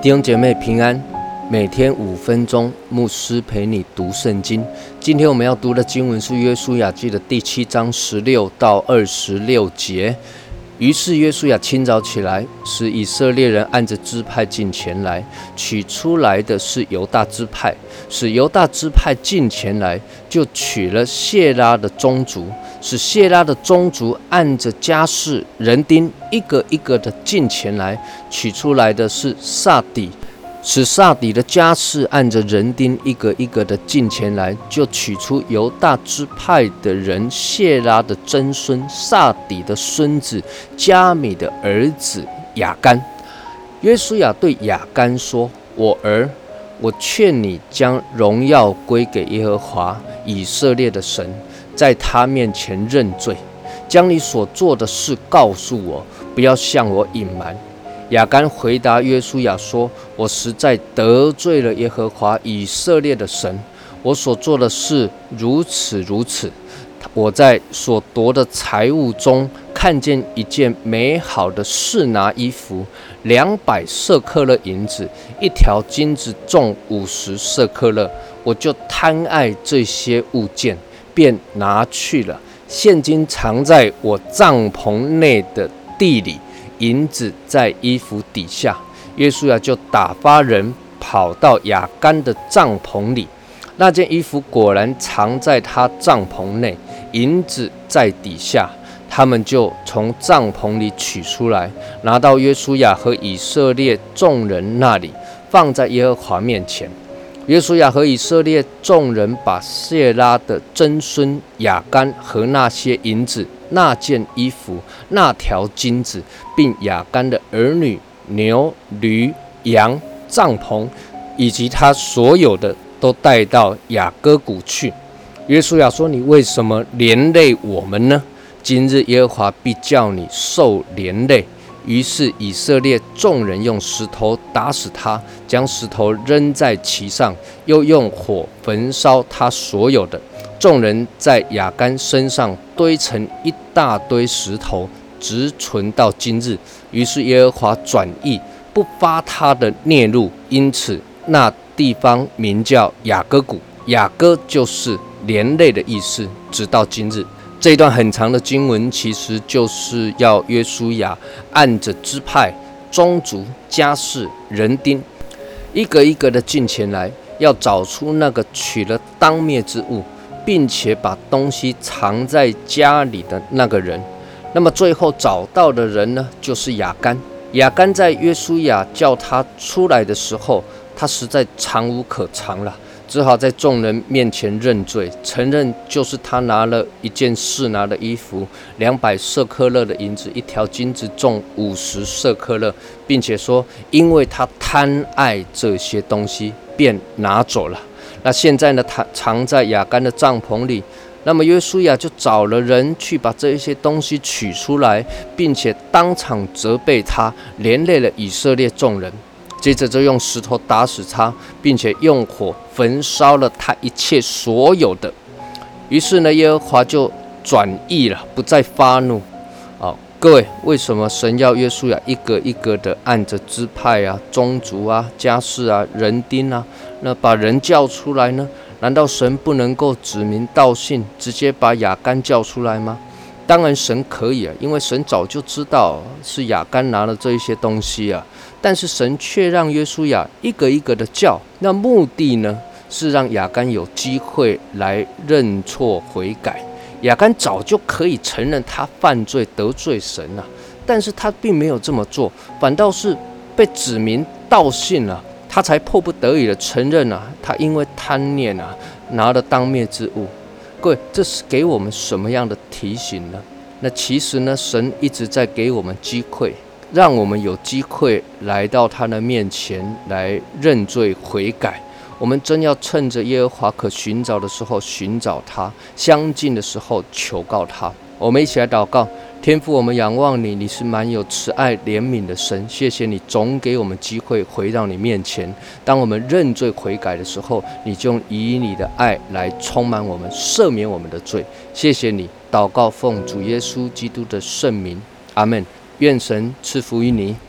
弟兄姐妹平安，每天五分钟，牧师陪你读圣经。今天我们要读的经文是约书亚记的第七章十六到二十六节。于是约书亚清早起来，使以色列人按着支派进前来，取出来的是犹大支派，使犹大支派进前来，就取了谢拉的宗族，使谢拉的宗族按着家世人丁一个一个的进前来，取出来的是萨底。使萨底的家世按着人丁一个一个的进前来，就取出犹大支派的人谢拉的曾孙萨底的孙子加米的儿子雅干。约书亚对雅干说：“我儿，我劝你将荣耀归给耶和华以色列的神，在他面前认罪，将你所做的事告诉我，不要向我隐瞒。”亚干回答约书亚说：“我实在得罪了耶和华以色列的神，我所做的事如此如此。我在所夺的财物中看见一件美好的士拿衣服，两百色克勒银子，一条金子重五十色克勒，我就贪爱这些物件，便拿去了。现金藏在我帐篷内的地里。”银子在衣服底下，约书亚就打发人跑到雅干的帐篷里，那件衣服果然藏在他帐篷内，银子在底下，他们就从帐篷里取出来，拿到约书亚和以色列众人那里，放在耶和华面前。约书亚和以色列众人把谢拉的曾孙雅干和那些银子。那件衣服、那条金子，并雅干的儿女、牛、驴、羊、帐篷，以及他所有的，都带到雅各谷去。约书亚说：“你为什么连累我们呢？今日耶和华必叫你受连累。”于是以色列众人用石头打死他，将石头扔在其上，又用火焚烧他所有的。众人在雅干身上堆成一大堆石头，直存到今日。于是耶和华转意，不发他的孽怒，因此那地方名叫雅各谷。雅各就是连累的意思。直到今日，这一段很长的经文，其实就是要约书亚按着支派、宗族、家世、人丁，一个一个的进前来，要找出那个取了当灭之物。并且把东西藏在家里的那个人，那么最后找到的人呢，就是雅干。雅干在约书亚叫他出来的时候，他实在藏无可藏了，只好在众人面前认罪，承认就是他拿了一件事拿的衣服，两百色克勒的银子，一条金子重五十色克勒，并且说，因为他贪爱这些东西，便拿走了。那现在呢？他藏在雅干的帐篷里。那么约书亚就找了人去把这一些东西取出来，并且当场责备他，连累了以色列众人。接着就用石头打死他，并且用火焚烧了他一切所有的。于是呢，耶和华就转意了，不再发怒。各位，为什么神要约书亚一个一个的按着支派啊、宗族啊、家世啊、人丁啊？那把人叫出来呢？难道神不能够指名道姓，直接把雅干叫出来吗？当然神可以啊，因为神早就知道是雅干拿了这一些东西啊。但是神却让约书亚一个一个的叫，那目的呢，是让雅干有机会来认错悔改。雅干早就可以承认他犯罪得罪神了，但是他并没有这么做，反倒是被指名道姓了。他才迫不得已的承认啊，他因为贪念啊，拿了当灭之物。各位，这是给我们什么样的提醒呢？那其实呢，神一直在给我们机会，让我们有机会来到他的面前来认罪悔改。我们真要趁着耶和华可寻找的时候寻找他，相近的时候求告他。我们一起来祷告。天父，我们仰望你，你是满有慈爱怜悯的神。谢谢你总给我们机会回到你面前。当我们认罪悔改的时候，你就以你的爱来充满我们，赦免我们的罪。谢谢你，祷告奉主耶稣基督的圣名，阿门。愿神赐福于你。